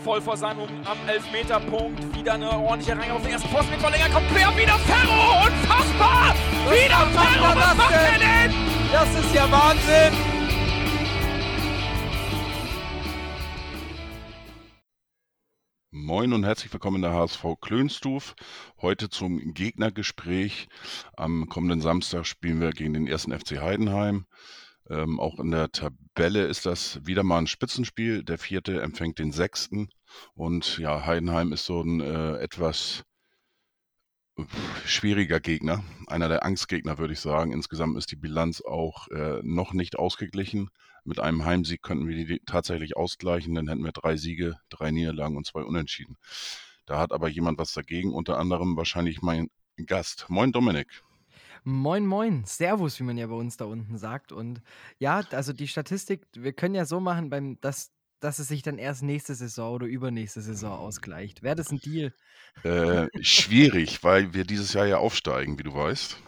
voll vor seinem am Elfmeterpunkt. Wieder eine ordentliche Reihe auf den ersten Posten mit Verlänger. Kommt quer, wieder Ferro! Unfassbar! Was wieder Ferro! er Was das macht er denn? denn? Das ist ja Wahnsinn! Moin und herzlich willkommen in der HSV Klönstuf. Heute zum Gegnergespräch. Am kommenden Samstag spielen wir gegen den ersten FC Heidenheim. Ähm, auch in der Tabelle ist das wieder mal ein Spitzenspiel. Der vierte empfängt den sechsten. Und ja, Heidenheim ist so ein äh, etwas schwieriger Gegner. Einer der Angstgegner, würde ich sagen. Insgesamt ist die Bilanz auch äh, noch nicht ausgeglichen. Mit einem Heimsieg könnten wir die tatsächlich ausgleichen, dann hätten wir drei Siege, drei Niederlagen und zwei Unentschieden. Da hat aber jemand was dagegen, unter anderem wahrscheinlich mein Gast. Moin Dominik. Moin, moin. Servus, wie man ja bei uns da unten sagt. Und ja, also die Statistik, wir können ja so machen, beim, dass, dass es sich dann erst nächste Saison oder übernächste Saison ausgleicht. Wäre das ein Deal? Äh, schwierig, weil wir dieses Jahr ja aufsteigen, wie du weißt.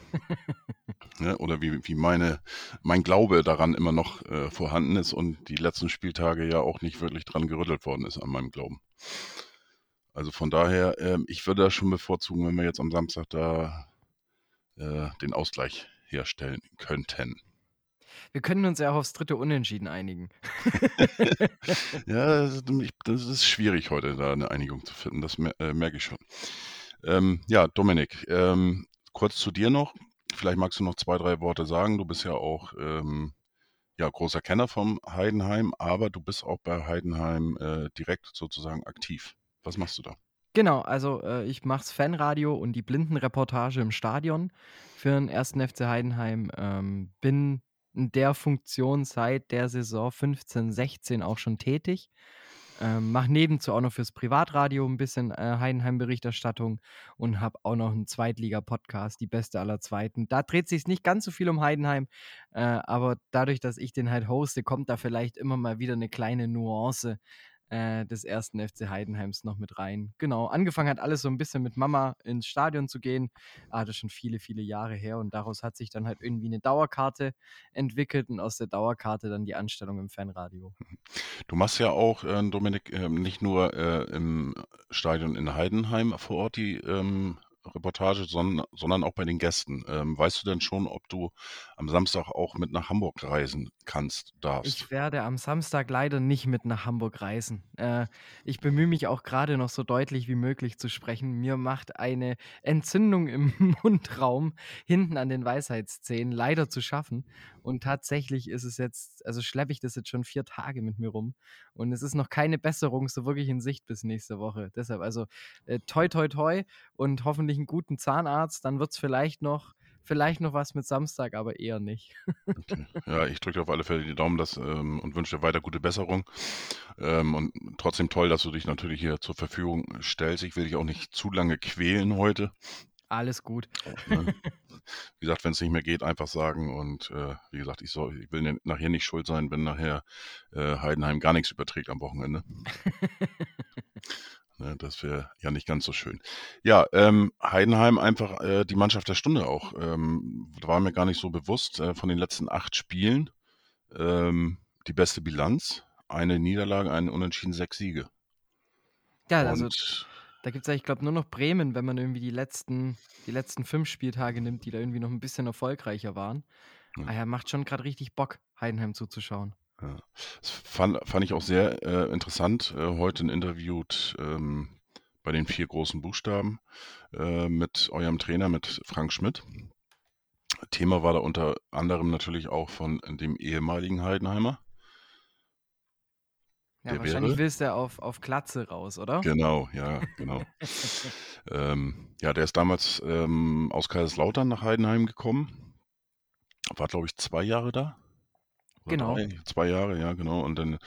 ne? Oder wie, wie meine, mein Glaube daran immer noch äh, vorhanden ist und die letzten Spieltage ja auch nicht wirklich dran gerüttelt worden ist an meinem Glauben. Also von daher, äh, ich würde das schon bevorzugen, wenn wir jetzt am Samstag da äh, den Ausgleich herstellen könnten. Wir können uns ja auch aufs dritte Unentschieden einigen. ja, das ist, schwierig heute, da eine Einigung zu finden. Das äh, merke ich schon. Ähm, ja, Dominik, ähm, kurz zu dir noch. Vielleicht magst du noch zwei, drei Worte sagen. Du bist ja auch ähm, ja, großer Kenner vom Heidenheim, aber du bist auch bei Heidenheim äh, direkt sozusagen aktiv. Was machst du da? Genau, also äh, ich mache Fanradio und die Blindenreportage im Stadion für den ersten FC Heidenheim. Ähm, bin in der Funktion seit der Saison 15, 16 auch schon tätig. Ähm, mache nebenzu auch noch fürs Privatradio ein bisschen äh, Heidenheim-Berichterstattung und habe auch noch einen Zweitliga-Podcast, die beste aller Zweiten. Da dreht sich nicht ganz so viel um Heidenheim, äh, aber dadurch, dass ich den halt hoste, kommt da vielleicht immer mal wieder eine kleine Nuance äh, des ersten FC Heidenheims noch mit rein. Genau, angefangen hat alles so ein bisschen mit Mama ins Stadion zu gehen. Ah, das ist schon viele, viele Jahre her und daraus hat sich dann halt irgendwie eine Dauerkarte entwickelt und aus der Dauerkarte dann die Anstellung im Fanradio. Du machst ja auch, äh, Dominik, äh, nicht nur äh, im Stadion in Heidenheim vor Ort die ähm, Reportage, sondern, sondern auch bei den Gästen. Ähm, weißt du denn schon, ob du am Samstag auch mit nach Hamburg reisen kannst, darfst? Ich werde am Samstag leider nicht mit nach Hamburg reisen. Äh, ich bemühe mich auch gerade noch so deutlich wie möglich zu sprechen. Mir macht eine Entzündung im Mundraum hinten an den Weisheitszähnen leider zu schaffen. Und tatsächlich ist es jetzt, also schleppe ich das jetzt schon vier Tage mit mir rum. Und es ist noch keine Besserung so wirklich in Sicht bis nächste Woche. Deshalb also äh, toi toi toi und hoffentlich einen guten Zahnarzt. Dann wird es vielleicht noch vielleicht noch was mit Samstag, aber eher nicht. Okay. Ja, ich drücke auf alle Fälle die Daumen dass, ähm, und wünsche dir weiter gute Besserung. Ähm, und trotzdem toll, dass du dich natürlich hier zur Verfügung stellst. Ich will dich auch nicht zu lange quälen heute. Alles gut. Ne? Wie gesagt, wenn es nicht mehr geht, einfach sagen. Und äh, wie gesagt, ich, soll, ich will nachher nicht schuld sein, wenn nachher äh, Heidenheim gar nichts überträgt am Wochenende. ne, das wäre ja nicht ganz so schön. Ja, ähm, Heidenheim einfach äh, die Mannschaft der Stunde auch. Ähm, war mir gar nicht so bewusst. Äh, von den letzten acht Spielen ähm, die beste Bilanz. Eine Niederlage, ein Unentschieden, sechs Siege. Ja, also da gibt es ja, ich glaube, nur noch Bremen, wenn man irgendwie die letzten, die letzten fünf Spieltage nimmt, die da irgendwie noch ein bisschen erfolgreicher waren. Ja. Ah ja, macht schon gerade richtig Bock, Heidenheim zuzuschauen. Ja. Das fand, fand ich auch sehr äh, interessant. Äh, heute ein Interview ähm, bei den vier großen Buchstaben äh, mit eurem Trainer, mit Frank Schmidt. Thema war da unter anderem natürlich auch von dem ehemaligen Heidenheimer. Ja, wahrscheinlich willst du auf, auf Klatze raus, oder? Genau, ja, genau. ähm, ja, der ist damals ähm, aus Kaiserslautern nach Heidenheim gekommen. War, glaube ich, zwei Jahre da. Genau. Drei, zwei Jahre, ja, genau. Und dann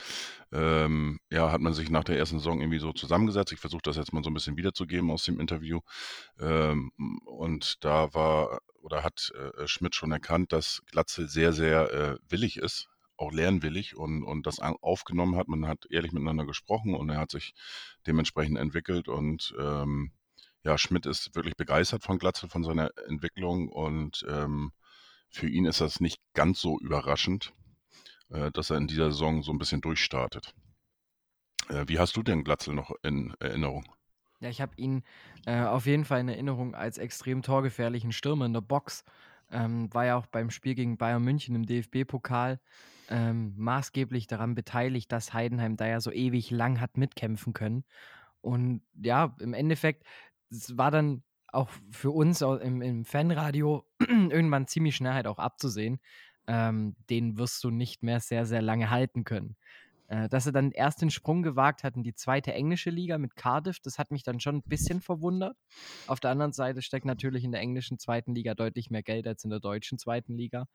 ähm, ja, hat man sich nach der ersten Saison irgendwie so zusammengesetzt. Ich versuche das jetzt mal so ein bisschen wiederzugeben aus dem Interview. Ähm, und da war oder hat äh, Schmidt schon erkannt, dass Glatzel sehr, sehr äh, willig ist, auch lernwillig und, und das aufgenommen hat. Man hat ehrlich miteinander gesprochen und er hat sich dementsprechend entwickelt und ähm, ja, Schmidt ist wirklich begeistert von Glatzel, von seiner Entwicklung und ähm, für ihn ist das nicht ganz so überraschend, dass er in dieser Saison so ein bisschen durchstartet. Äh, wie hast du denn Glatzel noch in Erinnerung? Ja, ich habe ihn äh, auf jeden Fall in Erinnerung als extrem torgefährlichen Stürmer in der Box. Ähm, war ja auch beim Spiel gegen Bayern München im DFB-Pokal ähm, maßgeblich daran beteiligt, dass Heidenheim da ja so ewig lang hat mitkämpfen können. Und ja, im Endeffekt, war dann auch für uns im, im Fanradio irgendwann ziemlich schnell halt auch abzusehen, ähm, den wirst du nicht mehr sehr, sehr lange halten können. Äh, dass er dann erst den Sprung gewagt hat in die zweite englische Liga mit Cardiff, das hat mich dann schon ein bisschen verwundert. Auf der anderen Seite steckt natürlich in der englischen zweiten Liga deutlich mehr Geld als in der deutschen zweiten Liga.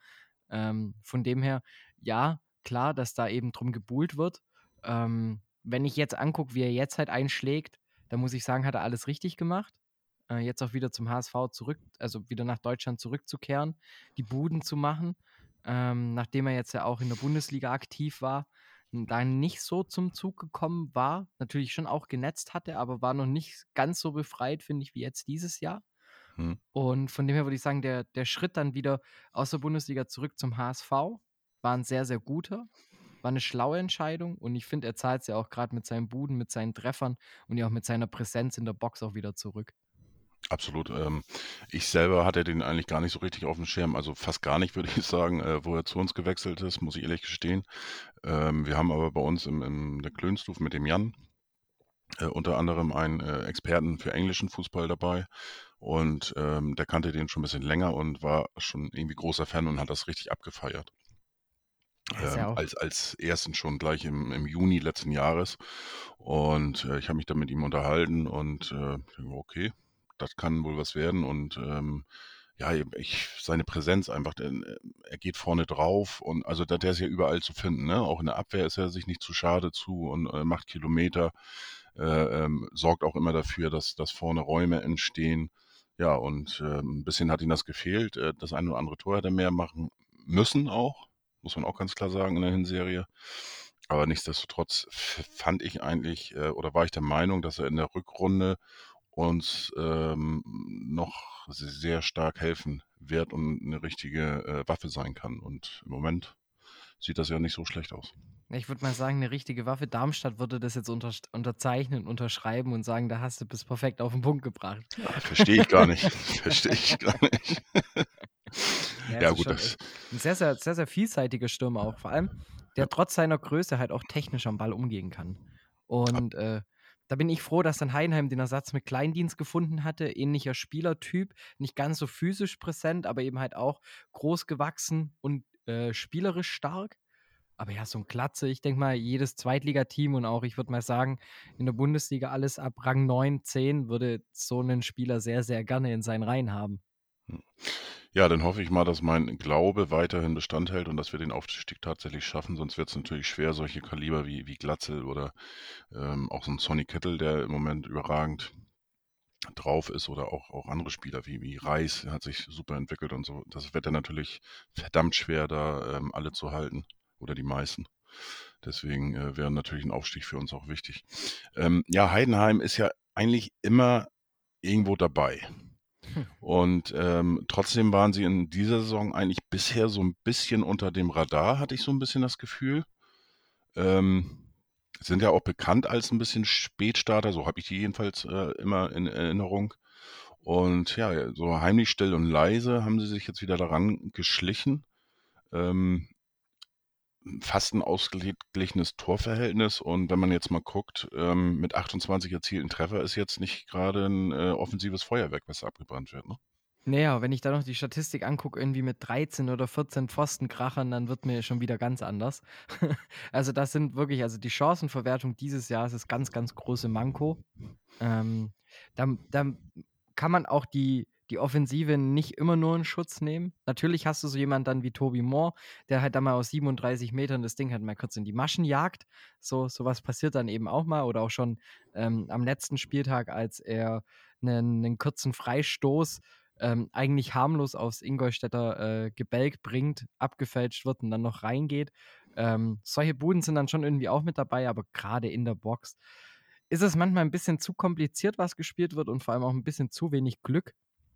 Ähm, von dem her, ja, klar, dass da eben drum gebuhlt wird. Ähm, wenn ich jetzt angucke, wie er jetzt halt einschlägt, dann muss ich sagen, hat er alles richtig gemacht. Äh, jetzt auch wieder zum HSV zurück, also wieder nach Deutschland zurückzukehren, die Buden zu machen, ähm, nachdem er jetzt ja auch in der Bundesliga aktiv war da nicht so zum Zug gekommen war, natürlich schon auch genetzt hatte, aber war noch nicht ganz so befreit, finde ich, wie jetzt dieses Jahr. Hm. Und von dem her würde ich sagen, der, der Schritt dann wieder aus der Bundesliga zurück zum HSV war ein sehr, sehr guter. War eine schlaue Entscheidung und ich finde, er zahlt es ja auch gerade mit seinen Buden, mit seinen Treffern und ja auch mit seiner Präsenz in der Box auch wieder zurück. Absolut. Ähm, ich selber hatte den eigentlich gar nicht so richtig auf dem Schirm, also fast gar nicht, würde ich sagen, äh, wo er zu uns gewechselt ist, muss ich ehrlich gestehen. Ähm, wir haben aber bei uns im, im der Klönstuf mit dem Jan äh, unter anderem einen äh, Experten für englischen Fußball dabei und ähm, der kannte den schon ein bisschen länger und war schon irgendwie großer Fan und hat das richtig abgefeiert. Ähm, als, als ersten schon gleich im, im Juni letzten Jahres. Und äh, ich habe mich dann mit ihm unterhalten und äh, okay, das kann wohl was werden. Und ähm, ja, ich, seine Präsenz einfach, äh, er geht vorne drauf und also der, der ist ja überall zu finden, ne? Auch in der Abwehr ist er sich nicht zu schade zu und äh, macht Kilometer, äh, ähm, sorgt auch immer dafür, dass, dass vorne Räume entstehen. Ja, und äh, ein bisschen hat ihm das gefehlt. Äh, das eine oder andere Tor hätte er mehr machen müssen auch, muss man auch ganz klar sagen in der Hinserie. Aber nichtsdestotrotz fand ich eigentlich äh, oder war ich der Meinung, dass er in der Rückrunde uns ähm, noch sehr stark helfen wird und eine richtige äh, Waffe sein kann. Und im Moment sieht das ja nicht so schlecht aus. Ich würde mal sagen, eine richtige Waffe. Darmstadt würde das jetzt unter, unterzeichnen, unterschreiben und sagen, da hast du bis perfekt auf den Punkt gebracht. Verstehe ich gar nicht. Verstehe ich gar nicht. ja, ja gut. Das ein sehr, sehr, sehr, sehr vielseitiger Stürmer auch. Vor allem, der trotz seiner Größe halt auch technisch am Ball umgehen kann. Und äh, da bin ich froh, dass dann Heidenheim den Ersatz mit Kleindienst gefunden hatte. Ähnlicher Spielertyp, nicht ganz so physisch präsent, aber eben halt auch groß gewachsen und äh, spielerisch stark. Aber ja, so ein Klatze, ich denke mal, jedes Zweitligateam und auch, ich würde mal sagen, in der Bundesliga alles ab Rang 9, 10 würde so einen Spieler sehr, sehr gerne in seinen Reihen haben. Hm. Ja, dann hoffe ich mal, dass mein Glaube weiterhin Bestand hält und dass wir den Aufstieg tatsächlich schaffen. Sonst wird es natürlich schwer, solche Kaliber wie, wie Glatzel oder ähm, auch so ein Sonny Kettle, der im Moment überragend drauf ist oder auch, auch andere Spieler wie, wie Reis hat sich super entwickelt und so. Das wird dann natürlich verdammt schwer, da ähm, alle zu halten oder die meisten. Deswegen äh, wäre natürlich ein Aufstieg für uns auch wichtig. Ähm, ja, Heidenheim ist ja eigentlich immer irgendwo dabei. Und ähm, trotzdem waren sie in dieser Saison eigentlich bisher so ein bisschen unter dem Radar, hatte ich so ein bisschen das Gefühl. Ähm, sind ja auch bekannt als ein bisschen Spätstarter, so habe ich die jedenfalls äh, immer in Erinnerung. Und ja, so heimlich still und leise haben sie sich jetzt wieder daran geschlichen. Ähm, fast ein ausgeglichenes Torverhältnis. Und wenn man jetzt mal guckt, ähm, mit 28 erzielten Treffer ist jetzt nicht gerade ein äh, offensives Feuerwerk, was abgebrannt wird. Ne? Naja, wenn ich da noch die Statistik angucke, irgendwie mit 13 oder 14 Pfostenkrachern, dann wird mir schon wieder ganz anders. also das sind wirklich, also die Chancenverwertung dieses Jahres ist ganz, ganz große Manko. Ähm, da, da kann man auch die, die Offensive nicht immer nur in Schutz nehmen. Natürlich hast du so jemanden dann wie Toby Moore, der halt dann mal aus 37 Metern das Ding halt mal kurz in die Maschen jagt. So sowas passiert dann eben auch mal. Oder auch schon ähm, am letzten Spieltag, als er einen, einen kurzen Freistoß ähm, eigentlich harmlos aufs Ingolstädter äh, Gebälk bringt, abgefälscht wird und dann noch reingeht. Ähm, solche Buden sind dann schon irgendwie auch mit dabei, aber gerade in der Box ist es manchmal ein bisschen zu kompliziert, was gespielt wird und vor allem auch ein bisschen zu wenig Glück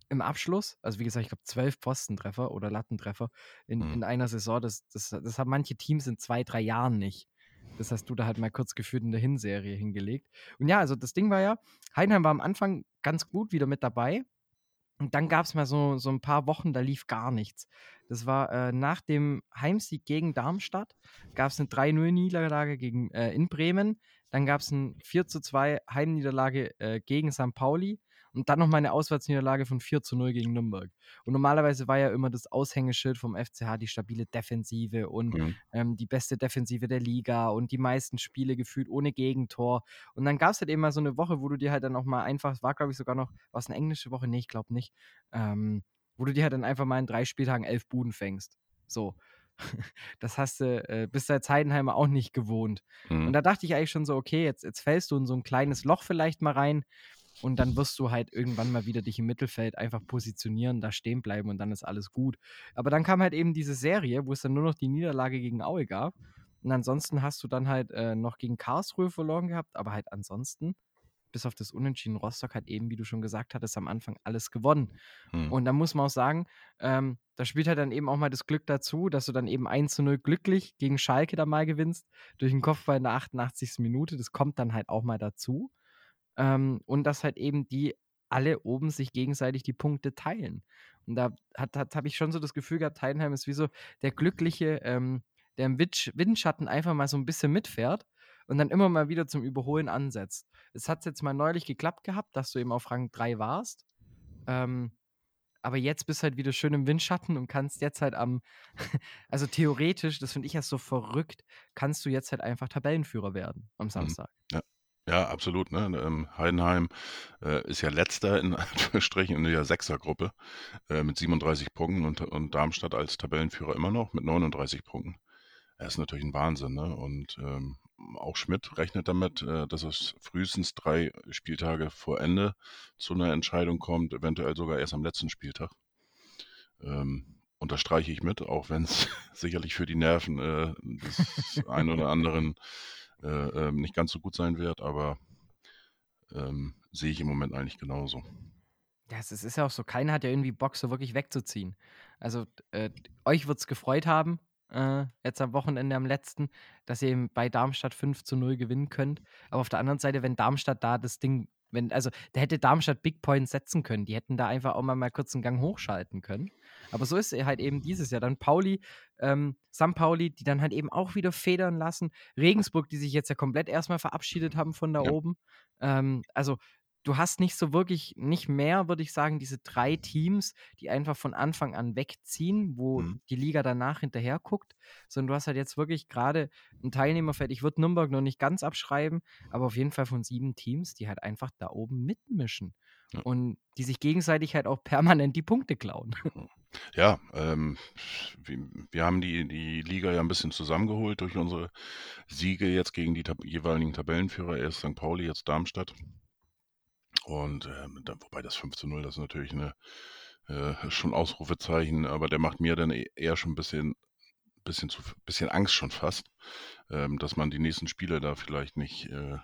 im Abschluss, also wie gesagt, ich glaube, zwölf Postentreffer oder Lattentreffer in, mhm. in einer Saison, das, das, das haben manche Teams in zwei, drei Jahren nicht. Das hast du da halt mal kurz geführt in der Hinserie hingelegt. Und ja, also das Ding war ja, Heidenheim war am Anfang ganz gut wieder mit dabei. Und dann gab es mal so, so ein paar Wochen, da lief gar nichts. Das war äh, nach dem Heimsieg gegen Darmstadt, gab es eine 3-0-Niederlage gegen, äh, in Bremen. Dann gab es eine 4-2 Heimniederlage äh, gegen St. Pauli und dann nochmal eine Auswärtsniederlage von 4 zu 0 gegen Nürnberg. Und normalerweise war ja immer das Aushängeschild vom FCH die stabile Defensive und mhm. ähm, die beste Defensive der Liga und die meisten Spiele gefühlt ohne Gegentor. Und dann gab es halt eben mal so eine Woche, wo du dir halt dann auch mal einfach, es war glaube ich sogar noch, war es eine englische Woche? Nee, ich glaube nicht. Ähm, wo du dir halt dann einfach mal in drei Spieltagen elf Buden fängst. So. Das hast du äh, bis seit Heidenheimer auch nicht gewohnt. Mhm. Und da dachte ich eigentlich schon so, okay, jetzt, jetzt fällst du in so ein kleines Loch vielleicht mal rein. Und dann wirst du halt irgendwann mal wieder dich im Mittelfeld einfach positionieren, da stehen bleiben und dann ist alles gut. Aber dann kam halt eben diese Serie, wo es dann nur noch die Niederlage gegen Aue gab. Und ansonsten hast du dann halt äh, noch gegen Karlsruhe verloren gehabt, aber halt ansonsten, bis auf das Unentschieden Rostock, hat eben, wie du schon gesagt hattest, am Anfang alles gewonnen. Hm. Und da muss man auch sagen, ähm, da spielt halt dann eben auch mal das Glück dazu, dass du dann eben 1 zu 0 glücklich gegen Schalke da mal gewinnst, durch den Kopfball in der 88. Minute. Das kommt dann halt auch mal dazu. Ähm, und dass halt eben die alle oben sich gegenseitig die Punkte teilen. Und da habe ich schon so das Gefühl gehabt, Heidenheim ist wie so der Glückliche, ähm, der im Windschatten einfach mal so ein bisschen mitfährt und dann immer mal wieder zum Überholen ansetzt. Es hat jetzt mal neulich geklappt gehabt, dass du eben auf Rang 3 warst. Ähm, aber jetzt bist du halt wieder schön im Windschatten und kannst jetzt halt am, also theoretisch, das finde ich ja so verrückt, kannst du jetzt halt einfach Tabellenführer werden am mhm. Samstag. Ja. Ja, absolut. Ne? Ähm, Heidenheim äh, ist ja letzter in Anführungsstrichen in der Sechsergruppe äh, mit 37 Punkten und, und Darmstadt als Tabellenführer immer noch mit 39 Punkten. Das ist natürlich ein Wahnsinn. Ne? Und ähm, auch Schmidt rechnet damit, äh, dass es frühestens drei Spieltage vor Ende zu einer Entscheidung kommt, eventuell sogar erst am letzten Spieltag. Ähm, unterstreiche ich mit, auch wenn es sicherlich für die Nerven äh, des einen oder anderen äh, ähm, nicht ganz so gut sein wird, aber ähm, sehe ich im Moment eigentlich genauso. Ja, es ist ja auch so, keiner hat ja irgendwie Bock, so wirklich wegzuziehen. Also, äh, euch wird es gefreut haben, äh, jetzt am Wochenende am letzten, dass ihr eben bei Darmstadt 5 zu 0 gewinnen könnt. Aber auf der anderen Seite, wenn Darmstadt da das Ding, wenn, also da hätte Darmstadt Big Points setzen können. Die hätten da einfach auch mal, mal kurz einen Gang hochschalten können. Aber so ist er halt eben dieses Jahr. Dann Pauli, ähm, St. Pauli, die dann halt eben auch wieder federn lassen. Regensburg, die sich jetzt ja komplett erstmal verabschiedet haben von da ja. oben. Ähm, also du hast nicht so wirklich, nicht mehr, würde ich sagen, diese drei Teams, die einfach von Anfang an wegziehen, wo mhm. die Liga danach hinterher guckt, sondern du hast halt jetzt wirklich gerade ein Teilnehmerfeld. Ich würde Nürnberg noch nicht ganz abschreiben, aber auf jeden Fall von sieben Teams, die halt einfach da oben mitmischen ja. und die sich gegenseitig halt auch permanent die Punkte klauen. Ja, ähm, wir, wir, haben die, die Liga ja ein bisschen zusammengeholt durch unsere Siege jetzt gegen die tab jeweiligen Tabellenführer, erst St. Pauli, jetzt Darmstadt. Und ähm, da, wobei das 5 zu 0, das ist natürlich eine, äh, schon Ausrufezeichen, aber der macht mir dann e-, eher schon ein bisschen, bisschen, zu, bisschen Angst schon fast, ähm, dass man die nächsten Spiele da vielleicht nicht äh,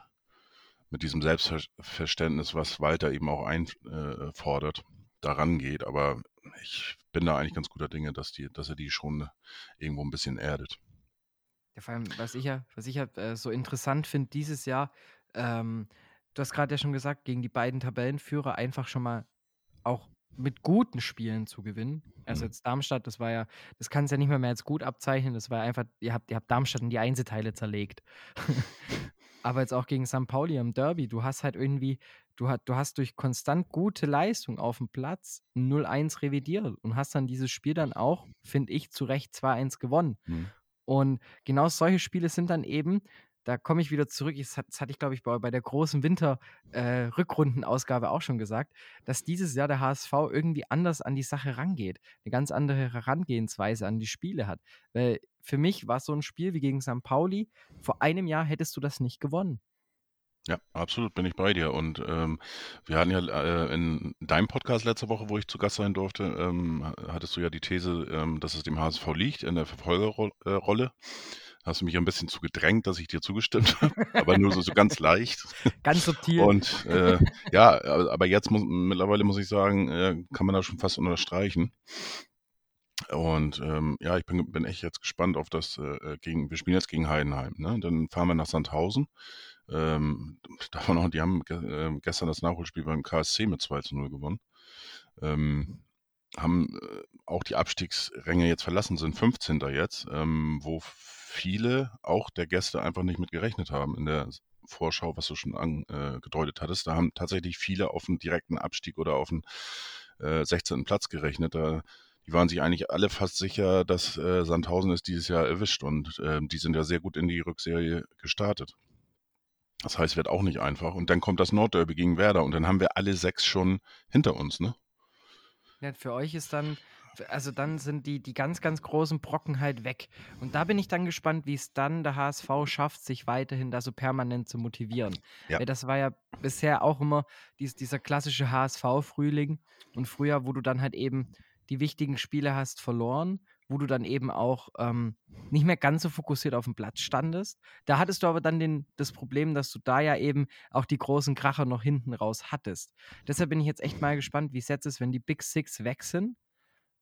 mit diesem Selbstverständnis, was Walter eben auch einfordert, äh, daran geht. Aber ich bin da eigentlich ganz guter Dinge, dass, die, dass er die schon irgendwo ein bisschen erdet. Ja, vor allem, was ich ja, was ich ja äh, so interessant finde dieses Jahr, ähm, du hast gerade ja schon gesagt, gegen die beiden Tabellenführer einfach schon mal auch mit guten Spielen zu gewinnen. Also mhm. jetzt Darmstadt, das war ja, das kann es ja nicht mehr, mehr als gut abzeichnen. Das war einfach, ihr habt, ihr habt Darmstadt in die Einzelteile zerlegt. Aber jetzt auch gegen St. Pauli am Derby, du hast halt irgendwie, du, hast, du hast durch konstant gute Leistung auf dem Platz 0-1 revidiert und hast dann dieses Spiel dann auch, finde ich, zu Recht 2-1 gewonnen. Mhm. Und genau solche Spiele sind dann eben, da komme ich wieder zurück. Das, das hatte ich, glaube ich, bei, bei, der großen Winter-Rückrundenausgabe äh, auch schon gesagt, dass dieses Jahr der HSV irgendwie anders an die Sache rangeht. Eine ganz andere Herangehensweise an die Spiele hat. Weil für mich war so ein Spiel wie gegen St. Pauli, vor einem Jahr hättest du das nicht gewonnen. Ja, absolut bin ich bei dir. Und ähm, wir hatten ja äh, in deinem Podcast letzte Woche, wo ich zu Gast sein durfte, ähm, hattest du ja die These, ähm, dass es dem HSV liegt in der Verfolgerrolle. Hast du mich ein bisschen zu gedrängt, dass ich dir zugestimmt habe, aber nur so, so ganz leicht. Ganz subtil. Und äh, ja, aber jetzt muss, mittlerweile muss ich sagen, äh, kann man da schon fast unterstreichen. Und ähm, ja, ich bin, bin echt jetzt gespannt auf das äh, äh, gegen, wir spielen jetzt gegen Heidenheim, ne? Dann fahren wir nach Sandhausen. Ähm, davon auch, die haben äh, gestern das Nachholspiel beim KSC mit 2 zu 0 gewonnen. Ähm, haben äh, auch die Abstiegsränge jetzt verlassen, sind 15. jetzt, ähm, wo viele auch der Gäste einfach nicht mit gerechnet haben in der Vorschau, was du schon angedeutet äh, hattest. Da haben tatsächlich viele auf einen direkten Abstieg oder auf einen äh, 16. Platz gerechnet. Da, die waren sich eigentlich alle fast sicher, dass äh, Sandhausen ist dieses Jahr erwischt und äh, die sind ja sehr gut in die Rückserie gestartet. Das heißt, wird auch nicht einfach. Und dann kommt das Nordderby gegen Werder und dann haben wir alle sechs schon hinter uns, ne? Ja, für euch ist dann, also dann sind die, die ganz, ganz großen Brocken halt weg. Und da bin ich dann gespannt, wie es dann der HSV schafft, sich weiterhin da so permanent zu motivieren. Ja. Weil das war ja bisher auch immer dies, dieser klassische HSV-Frühling und früher, wo du dann halt eben die wichtigen Spiele hast verloren wo du dann eben auch ähm, nicht mehr ganz so fokussiert auf dem Platz standest. Da hattest du aber dann den, das Problem, dass du da ja eben auch die großen Kracher noch hinten raus hattest. Deshalb bin ich jetzt echt mal gespannt, wie es jetzt ist, wenn die Big Six weg sind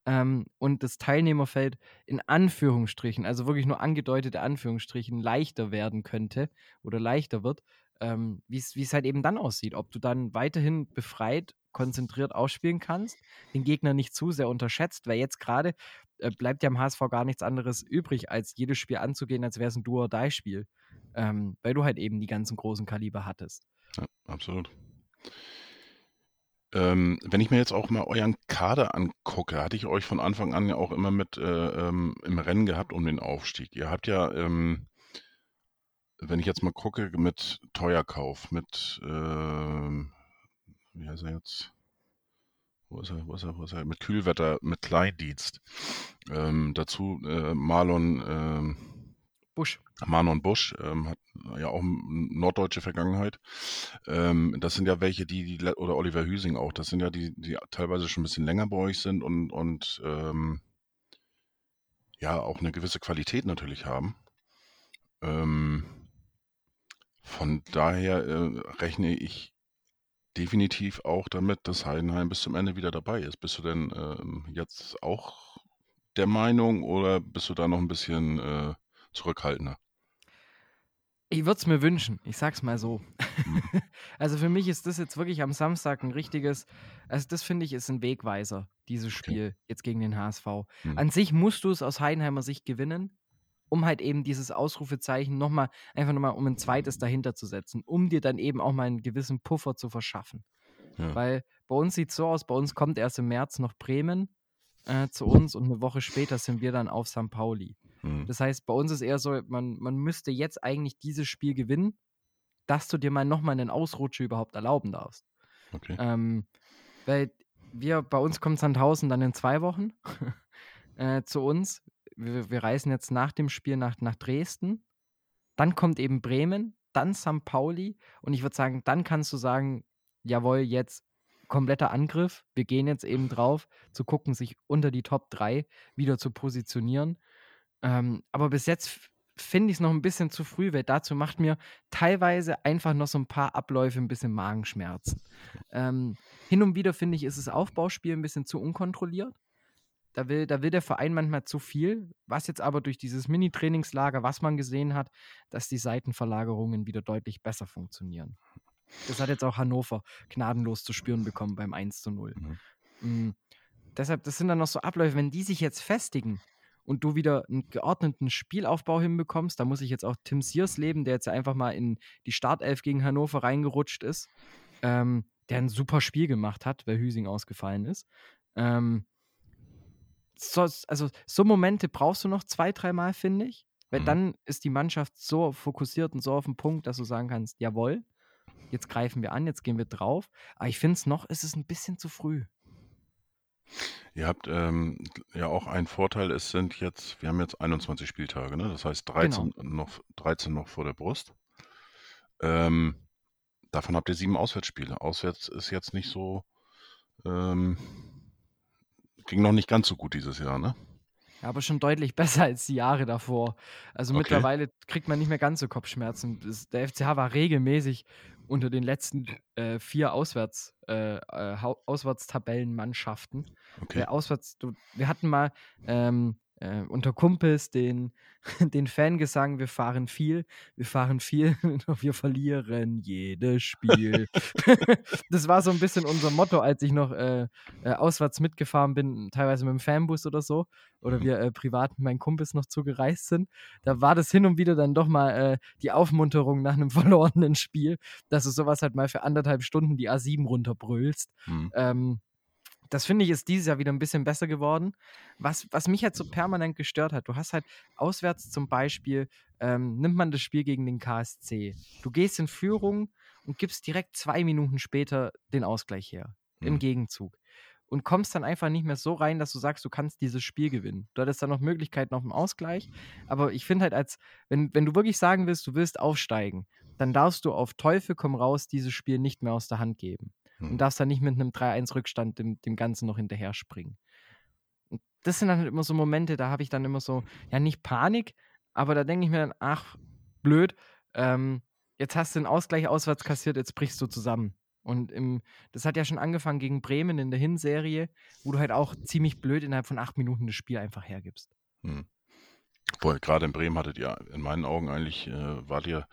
ähm, und das Teilnehmerfeld in Anführungsstrichen, also wirklich nur angedeutete Anführungsstrichen, leichter werden könnte oder leichter wird, ähm, wie es halt eben dann aussieht. Ob du dann weiterhin befreit konzentriert ausspielen kannst, den Gegner nicht zu sehr unterschätzt, weil jetzt gerade äh, bleibt ja am HSV gar nichts anderes übrig, als jedes Spiel anzugehen, als wäre es ein Do-or-Die-Spiel. Ähm, weil du halt eben die ganzen großen Kaliber hattest. Ja, absolut. Ähm, wenn ich mir jetzt auch mal euren Kader angucke, hatte ich euch von Anfang an ja auch immer mit äh, ähm, im Rennen gehabt um den Aufstieg. Ihr habt ja, ähm, wenn ich jetzt mal gucke, mit Teuerkauf, mit, äh, wie heißt er jetzt? wo ist er, wo ist er, wo ist er? Mit Kühlwetter, mit Kleindienst. Ähm, dazu äh, Marlon ähm, Busch. Marlon Busch ähm, hat ja auch norddeutsche Vergangenheit. Ähm, das sind ja welche, die, die, oder Oliver Hüsing auch, das sind ja die, die teilweise schon ein bisschen länger bei euch sind und, und ähm, ja auch eine gewisse Qualität natürlich haben. Ähm, von daher äh, rechne ich definitiv auch damit, dass Heidenheim bis zum Ende wieder dabei ist. Bist du denn ähm, jetzt auch der Meinung oder bist du da noch ein bisschen äh, zurückhaltender? Ich würde es mir wünschen, ich sag's mal so. Mhm. also für mich ist das jetzt wirklich am Samstag ein richtiges, also das finde ich ist ein Wegweiser, dieses Spiel okay. jetzt gegen den HSV. Mhm. An sich musst du es aus Heidenheimer Sicht gewinnen, um halt eben dieses Ausrufezeichen nochmal, einfach nochmal um ein zweites dahinter zu setzen, um dir dann eben auch mal einen gewissen Puffer zu verschaffen. Ja. Weil bei uns sieht es so aus, bei uns kommt erst im März noch Bremen äh, zu uns und eine Woche später sind wir dann auf St. Pauli. Mhm. Das heißt, bei uns ist eher so, man, man müsste jetzt eigentlich dieses Spiel gewinnen, dass du dir mal nochmal einen Ausrutsche überhaupt erlauben darfst. Okay. Ähm, weil wir, bei uns kommt Sandhausen dann in zwei Wochen äh, zu uns wir, wir reisen jetzt nach dem Spiel nach, nach Dresden, dann kommt eben Bremen, dann St. Pauli und ich würde sagen, dann kannst du sagen, jawohl, jetzt kompletter Angriff. Wir gehen jetzt eben drauf, zu gucken, sich unter die Top 3 wieder zu positionieren. Ähm, aber bis jetzt finde ich es noch ein bisschen zu früh, weil dazu macht mir teilweise einfach noch so ein paar Abläufe ein bisschen Magenschmerzen. Ähm, hin und wieder finde ich, ist das Aufbauspiel ein bisschen zu unkontrolliert. Da will, da will der Verein manchmal zu viel, was jetzt aber durch dieses Mini-Trainingslager, was man gesehen hat, dass die Seitenverlagerungen wieder deutlich besser funktionieren. Das hat jetzt auch Hannover gnadenlos zu spüren bekommen beim 1 zu 0. Mhm. Mhm. Deshalb, das sind dann noch so Abläufe, wenn die sich jetzt festigen und du wieder einen geordneten Spielaufbau hinbekommst, da muss ich jetzt auch Tim Sears leben, der jetzt einfach mal in die Startelf gegen Hannover reingerutscht ist, ähm, der ein super Spiel gemacht hat, weil Hüsing ausgefallen ist. Ähm, so, also so Momente brauchst du noch zwei, dreimal, finde ich. Weil mhm. dann ist die Mannschaft so fokussiert und so auf den Punkt, dass du sagen kannst, jawohl, jetzt greifen wir an, jetzt gehen wir drauf. Aber ich finde es noch, ist es ein bisschen zu früh. Ihr habt ähm, ja auch einen Vorteil, es sind jetzt, wir haben jetzt 21 Spieltage, ne? das heißt 13, genau. noch, 13 noch vor der Brust. Ähm, davon habt ihr sieben Auswärtsspiele. Auswärts ist jetzt nicht so, ähm, Ging noch nicht ganz so gut dieses Jahr, ne? Ja, aber schon deutlich besser als die Jahre davor. Also okay. mittlerweile kriegt man nicht mehr ganz so Kopfschmerzen. Der FCH war regelmäßig unter den letzten äh, vier Auswärts, äh, äh, Auswärtstabellenmannschaften. Okay. Äh, auswärts, du, wir hatten mal ähm, äh, unter Kumpels den, den Fangesang, wir fahren viel, wir fahren viel, wir verlieren jedes Spiel. das war so ein bisschen unser Motto, als ich noch äh, äh, auswärts mitgefahren bin, teilweise mit dem Fanbus oder so, oder Mhm. wir äh, privat mit meinen Kumpels noch zugereist sind. Da war das hin und wieder dann doch mal äh, die Aufmunterung nach einem verlorenen Spiel, dass du sowas halt mal für anderthalb Stunden die A7 runterbrüllst. Mhm. Ähm, das finde ich ist dieses Jahr wieder ein bisschen besser geworden. Was, was mich halt so permanent gestört hat, du hast halt auswärts zum Beispiel, ähm, nimmt man das Spiel gegen den KSC. Du gehst in Führung und gibst direkt zwei Minuten später den Ausgleich her. Im Mhm. Gegenzug. Und kommst dann einfach nicht mehr so rein, dass du sagst, du kannst dieses Spiel gewinnen. Du hattest dann noch Möglichkeiten auf dem Ausgleich. Aber ich finde halt, als, wenn, wenn du wirklich sagen willst, du willst aufsteigen, dann darfst du auf Teufel komm raus dieses Spiel nicht mehr aus der Hand geben und Mhm. darfst dann nicht mit einem 3-1-Rückstand dem, dem Ganzen noch hinterher springen. Und das sind dann halt immer so Momente, da habe ich dann immer so, ja, nicht Panik, aber da denke ich mir dann, ach, blöd, ähm, jetzt hast du den Ausgleich auswärts kassiert, jetzt brichst du zusammen. Und im, das hat ja schon angefangen gegen Bremen in der Hinserie, wo du halt auch ziemlich blöd innerhalb von acht Minuten das Spiel einfach hergibst. Mhm. Obwohl, gerade in Bremen hattet ihr in meinen Augen eigentlich, äh, wart ihr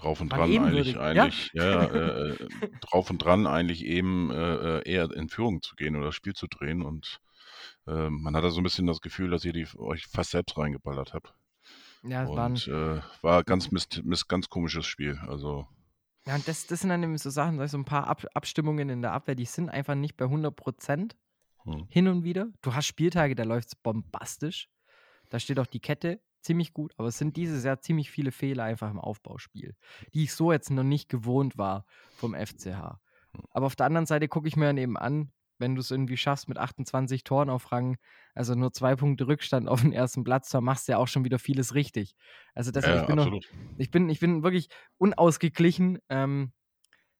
drauf und dran eigentlich, eigentlich, ja, ja, äh, äh, drauf und dran eigentlich eben äh, äh, eher in Führung zu gehen oder das Spiel zu drehen und äh, man hatte so ein bisschen das Gefühl, dass ihr die euch fast selbst reingeballert habt. Ja, es waren, Und äh, war ganz mist, mist, ganz komisches Spiel. Also ja, und das, das sind dann eben so Sachen, so ein paar Ab Abstimmungen in der Abwehr, die sind einfach nicht bei 100 Prozent. hm. hin und wieder. Du hast Spieltage, da läuft es bombastisch. Da steht auch die Kette ziemlich gut, aber es sind dieses Jahr ziemlich viele Fehler einfach im Aufbauspiel, die ich so jetzt noch nicht gewohnt war vom FCH. Aber auf der anderen Seite gucke ich mir dann eben an, wenn du es irgendwie schaffst mit 28 Toren auf Rang, also nur zwei Punkte Rückstand auf den ersten Platz, da machst du ja auch schon wieder vieles richtig. Also deshalb, ja, ich bin noch, ich bin, ich bin wirklich unausgeglichen, ähm,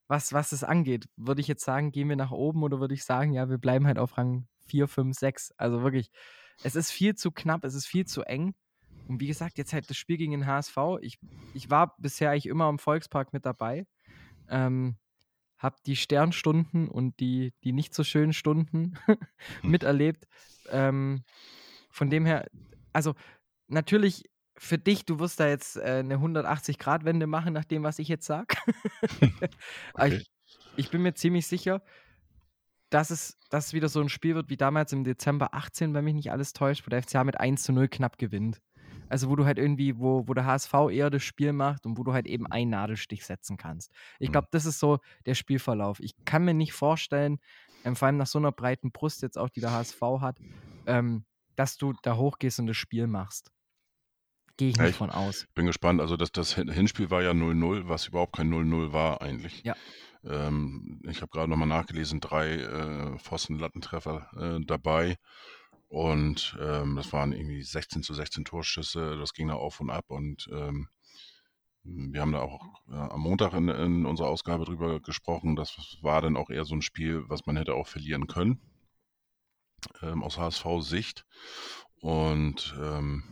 was, was das angeht. Würde ich jetzt sagen, gehen wir nach oben oder würde ich sagen, ja, wir bleiben halt auf Rang 4, 5, 6. Also wirklich, es ist viel zu knapp, es ist viel zu eng. Und wie gesagt, jetzt halt das Spiel gegen den HSV. Ich, ich war bisher eigentlich immer am Volkspark mit dabei. Ähm, hab die Sternstunden und die, die nicht so schönen Stunden miterlebt. Ähm, von dem her, also natürlich für dich, du wirst da jetzt äh, eine 180-Grad-Wende machen, nach dem, was ich jetzt sage. Okay. ich, ich bin mir ziemlich sicher, dass es, dass es wieder so ein Spiel wird wie damals im Dezember 18, wenn mich nicht alles täuscht, wo der FCA mit 1 zu 0 knapp gewinnt. Also wo du halt irgendwie, wo, wo der HSV eher das Spiel macht und wo du halt eben einen Nadelstich setzen kannst. Ich Mhm. glaube, das ist so der Spielverlauf. Ich kann mir nicht vorstellen, ähm, vor allem nach so einer breiten Brust jetzt auch, die der HSV hat, ähm, dass du da hochgehst und das Spiel machst. Gehe ich nicht ich von aus. bin gespannt. Also das, das Hin- Hinspiel war ja 0-0, was überhaupt kein 0-0 war eigentlich. Ja. Ähm, ich habe gerade nochmal nachgelesen, drei äh, Pfosten-Lattentreffer äh, dabei. Und ähm, das waren irgendwie 16 zu 16 Torschüsse. Das ging da auf und ab. Und ähm, wir haben da auch äh, am Montag in, in unserer Ausgabe drüber gesprochen. Das war dann auch eher so ein Spiel, was man hätte auch verlieren können. Ähm, aus HSV-Sicht. Und ähm,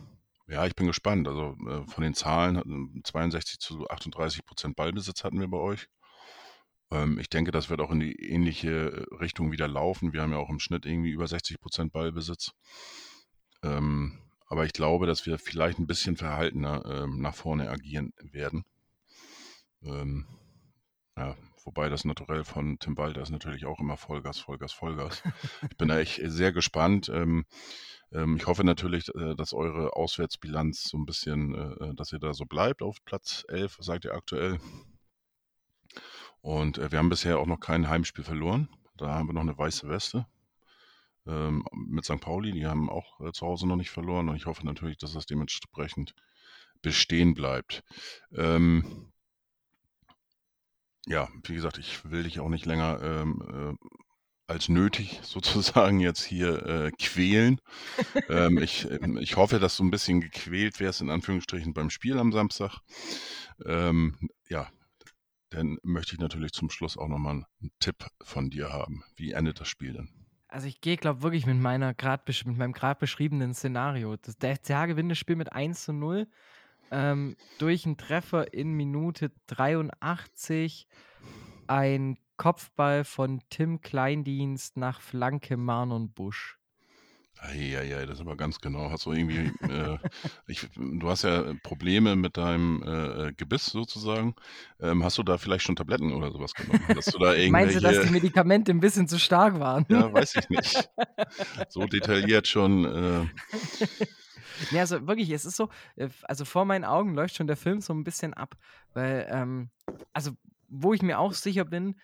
ja, ich bin gespannt. Also äh, von den Zahlen, hatten 62 zu 38 Prozent Ballbesitz hatten wir bei euch. Ähm, ich denke, das wird auch in die ähnliche Richtung wieder laufen. Wir haben ja auch im Schnitt irgendwie über 60 Prozent Ballbesitz. Ähm, aber ich glaube, dass wir vielleicht ein bisschen verhaltener ähm, nach vorne agieren werden. Ähm, ja, wobei das Naturell von Tim Walter ist natürlich auch immer Vollgas, Vollgas, Vollgas. Ich bin da echt sehr gespannt. Ähm, ähm, ich hoffe natürlich, äh, dass eure Auswärtsbilanz so ein bisschen, äh, dass ihr da so bleibt auf Platz 11, seid ihr aktuell. Und äh, wir haben bisher auch noch kein Heimspiel verloren. Da haben wir noch eine weiße Weste ähm, mit St. Pauli. Die haben auch äh, zu Hause noch nicht verloren. Und ich hoffe natürlich, dass das dementsprechend bestehen bleibt. Ähm, ja, wie gesagt, ich will dich auch nicht länger ähm, äh, als nötig sozusagen jetzt hier äh, quälen. ähm, ich, ähm, ich hoffe, dass du ein bisschen gequält wärst, in Anführungsstrichen, beim Spiel am Samstag. Ähm, ja, dann möchte ich natürlich zum Schluss auch nochmal einen Tipp von dir haben. Wie endet das Spiel denn? Also ich gehe, glaube wirklich mit meiner grad mit meinem gerade beschriebenen Szenario. Das, der FCH gewinnt das Spiel mit 1 zu 0 ähm, durch einen Treffer in Minute 83 ein Kopfball von Tim Kleindienst nach Flanke Marnon Busch. Ja, ja, das ist aber ganz genau. Hast du irgendwie, äh, ich, du hast ja Probleme mit deinem äh, äh, Gebiss sozusagen. Ähm, hast du da vielleicht schon Tabletten oder sowas genommen? Dass du da Meinst du, dass die Medikamente ein bisschen zu stark waren? Ja, weiß ich nicht. So detailliert schon. Äh, Ja, also wirklich, es ist so, äh, also vor meinen Augen läuft schon der Film so ein bisschen ab, weil, ähm, also wo ich mir auch sicher bin,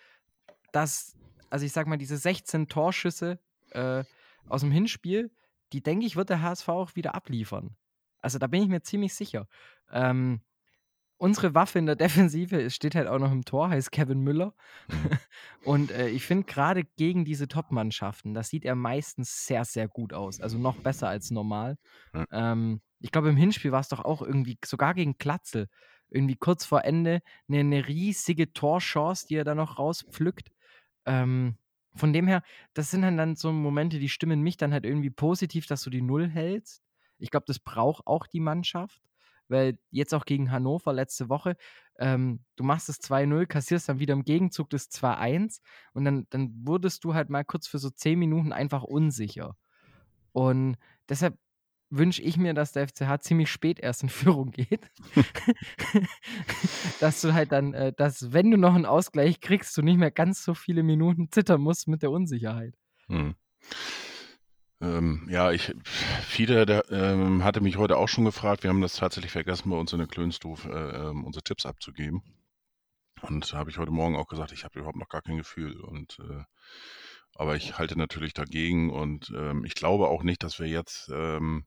dass, also ich sag mal, diese 16 Torschüsse äh, aus dem Hinspiel, die denke ich, wird der HSV auch wieder abliefern. Also da bin ich mir ziemlich sicher. Ähm, unsere Waffe in der Defensive steht halt auch noch im Tor, heißt Kevin Müller. Mhm. Und äh, ich finde gerade gegen diese Top-Mannschaften, das sieht er meistens sehr, sehr gut aus. Also noch besser als normal. Ähm, ich glaube, im Hinspiel war es doch auch irgendwie, sogar gegen Klatzel, irgendwie kurz vor Ende eine, eine riesige Torchance, die er da noch rauspflückt. Ähm, von dem her, das sind halt dann so Momente, die stimmen mich dann halt irgendwie positiv, dass du die Null hältst. Ich glaube, das braucht auch die Mannschaft, weil jetzt auch gegen Hannover letzte Woche, ähm, du machst es 2-0, kassierst dann wieder im Gegenzug das 2-1 und dann, dann wurdest du halt mal kurz für so 10 Minuten einfach unsicher. Und deshalb wünsche ich mir, dass der FCH ziemlich spät erst in Führung geht. dass du halt dann, äh, dass wenn du noch einen Ausgleich kriegst, du nicht mehr ganz so viele Minuten zittern musst mit der Unsicherheit. Hm. Ähm, ja, ich, Fiede der, ähm, hatte mich heute auch schon gefragt. Wir haben das tatsächlich vergessen, bei uns in der Klönstuf äh, ähm, unsere Tipps abzugeben. Und da habe ich heute Morgen auch gesagt, ich habe überhaupt noch gar kein Gefühl. Und äh, aber ich halte natürlich dagegen und ähm, ich glaube auch nicht, dass wir jetzt, ähm,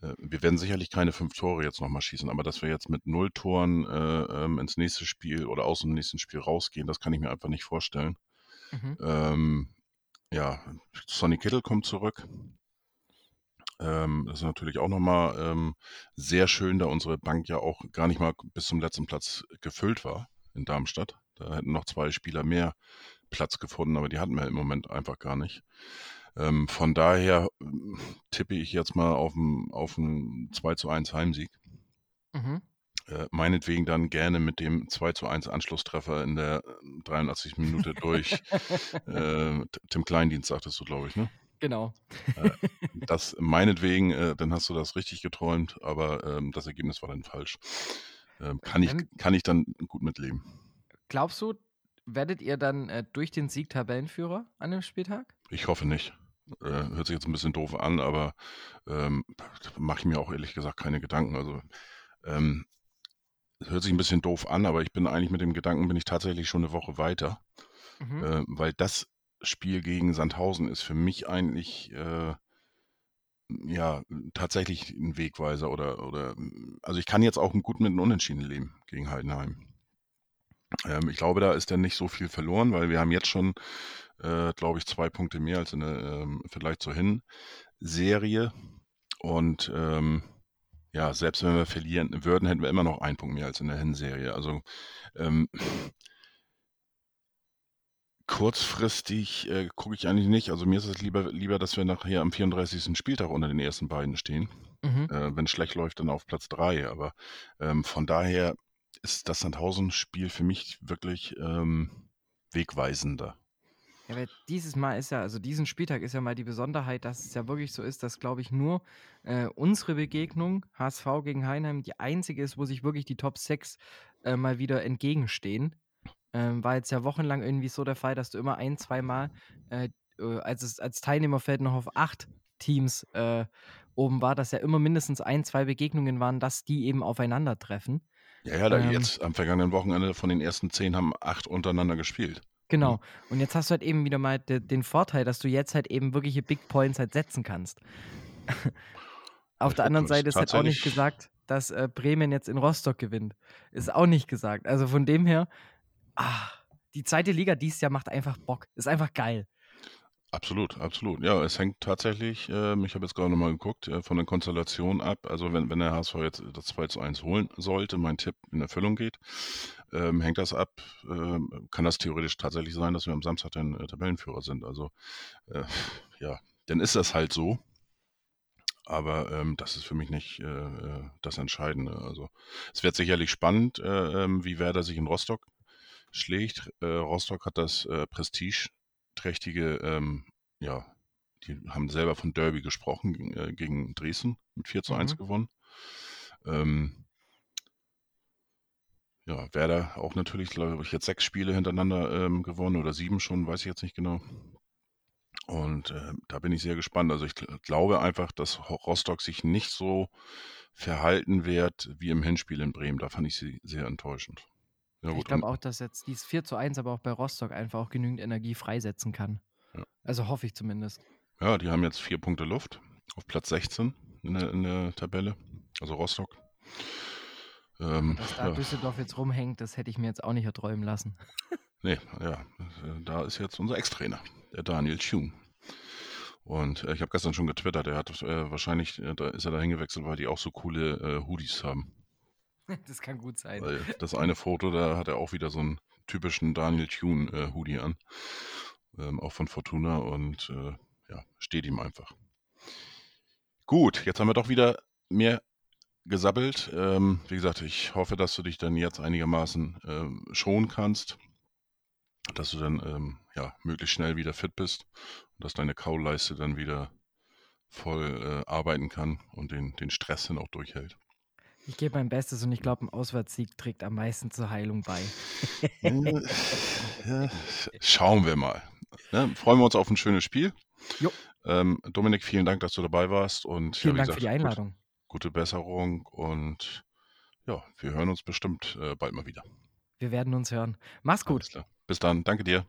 äh, wir werden sicherlich keine fünf Tore jetzt nochmal schießen, aber dass wir jetzt mit null Toren äh, ähm, ins nächste Spiel oder aus dem nächsten Spiel rausgehen, das kann ich mir einfach nicht vorstellen. Mhm. Ähm, ja, Sonny Kittel kommt zurück. Ähm, das ist natürlich auch nochmal ähm, sehr schön, da unsere Bank ja auch gar nicht mal bis zum letzten Platz gefüllt war in Darmstadt. Da hätten noch zwei Spieler mehr Platz gefunden, aber die hatten wir im Moment einfach gar nicht. Ähm, von daher ähm, tippe ich jetzt mal auf einen auf 2 zu 1 Heimsieg. Mhm. Äh, meinetwegen dann gerne mit dem 2 zu 1 Anschlusstreffer in der 83. Minute durch äh, Tim Kleindienst, sagtest du, glaube ich, ne? Genau. Äh, das meinetwegen, äh, dann hast du das richtig geträumt, aber ähm, das Ergebnis war dann falsch. Ähm, kann, ich, Dann- kann ich dann gut mitleben. Glaubst du, werdet ihr dann äh, durch den Sieg Tabellenführer an dem Spieltag? Ich hoffe nicht. Äh, hört sich jetzt ein bisschen doof an, aber ähm, mache ich mir auch ehrlich gesagt keine Gedanken. Also ähm, hört sich ein bisschen doof an, aber ich bin eigentlich mit dem Gedanken, bin ich tatsächlich schon eine Woche weiter, Mhm. äh, weil das Spiel gegen Sandhausen ist für mich eigentlich äh, ja tatsächlich ein Wegweiser oder oder also ich kann jetzt auch gut mit einem Unentschieden leben gegen Heidenheim. Ähm, ich glaube, da ist dann nicht so viel verloren, weil wir haben jetzt schon, äh, glaube ich, zwei Punkte mehr als in der ähm, Vergleich zur Hinserie. Und ähm, ja, selbst wenn wir verlieren würden, hätten wir immer noch einen Punkt mehr als in der Hinserie. Also ähm, kurzfristig äh, gucke ich eigentlich nicht. Also mir ist es lieber, lieber, dass wir nachher am 34. Spieltag unter den ersten beiden stehen. Mhm. Äh, wenn es schlecht läuft, dann auf Platz 3. Aber ähm, von daher ist das Sandhausen-Spiel für mich wirklich ähm, wegweisender. Ja, weil dieses Mal ist ja, also diesen Spieltag ist ja mal die Besonderheit, dass es ja wirklich so ist, dass, glaube ich, nur äh, unsere Begegnung, HSV gegen Heinheim, die einzige ist, wo sich wirklich die Top 6 äh, mal wieder entgegenstehen. Ähm, war jetzt ja wochenlang irgendwie so der Fall, dass du immer ein, zweimal, äh, äh, als es als Teilnehmerfeld noch auf acht Teams äh, oben war, dass ja immer mindestens ein, zwei Begegnungen waren, dass die eben aufeinandertreffen. Ja, ja, da Ähm. jetzt am vergangenen Wochenende von den ersten zehn haben acht untereinander gespielt. Genau. Und jetzt hast du halt eben wieder mal de den Vorteil, dass du jetzt halt eben wirkliche Big Points halt setzen kannst. Auf Ja, der anderen Seite ist halt auch nicht gesagt, dass äh, Bremen jetzt in Rostock gewinnt. Ist auch nicht gesagt. Also von dem her, ah, die zweite Liga dieses Jahr macht einfach Bock. Ist einfach geil. Absolut, absolut. Ja, es hängt tatsächlich, ähm, ich habe jetzt gerade nochmal geguckt, äh, von der Konstellation ab. Also wenn, wenn der HSV jetzt das 2 zu 1 holen sollte, mein Tipp in Erfüllung geht, ähm, hängt das ab, ähm, kann das theoretisch tatsächlich sein, dass wir am Samstag dann äh, Tabellenführer sind. Also äh, ja, dann ist das halt so. Aber ähm, das ist für mich nicht äh, äh, das Entscheidende. Also es wird sicherlich spannend, äh, ähm, wie Werder sich in Rostock schlägt. Äh, Rostock hat das äh, prestigeträchtige, ähm, ja, die haben selber von Derby gesprochen, äh, gegen Dresden mit 4 zu 1 Mhm. gewonnen. Ähm, ja, Werder auch natürlich, glaube ich, jetzt sechs Spiele hintereinander ähm, gewonnen oder sieben schon, weiß ich jetzt nicht genau. Und äh, da bin ich sehr gespannt. Also ich gl- glaube einfach, dass Rostock sich nicht so verhalten wird wie im Hinspiel in Bremen. Da fand ich sie sehr enttäuschend. Ja, Ich glaube auch, dass jetzt dieses 4 zu 1 aber auch bei Rostock einfach auch genügend Energie freisetzen kann. Ja. Also hoffe ich zumindest. Ja, die haben jetzt vier Punkte Luft auf Platz 16 in der, in der Tabelle, also Rostock. Ähm, Dass da ja, Düsseldorf jetzt rumhängt, das hätte ich mir jetzt auch nicht erträumen lassen. nee, ja, da ist jetzt unser Ex-Trainer, der Daniel Thune. Und äh, ich habe gestern schon getwittert, er hat äh, wahrscheinlich, äh, da ist er da hingewechselt, weil die auch so coole äh, Hoodies haben. Das kann gut sein. Weil das eine Foto, da hat er auch wieder so einen typischen Daniel Thune äh, an. Ähm, auch von Fortuna und äh, ja, steht ihm einfach. Gut, jetzt haben wir doch wieder mehr gesabbelt. Ähm, wie gesagt, ich hoffe, dass du dich dann jetzt einigermaßen ähm, schonen kannst, dass du dann ähm, ja, möglichst schnell wieder fit bist und dass deine Kauleiste dann wieder voll äh, arbeiten kann und den, den Stress dann auch durchhält. Ich gebe mein Bestes und ich glaube, ein Auswärtssieg trägt am meisten zur Heilung bei. Ja, schauen wir mal. Ne, freuen wir uns auf ein schönes Spiel. Ähm, Dominik, vielen Dank, dass du dabei warst und Vielen ja, Dank für die gesagt, gut- Einladung. gute Besserung und ja, wir hören uns bestimmt äh, bald mal wieder. Wir werden uns hören. Mach's gut. Bis dann. Danke dir.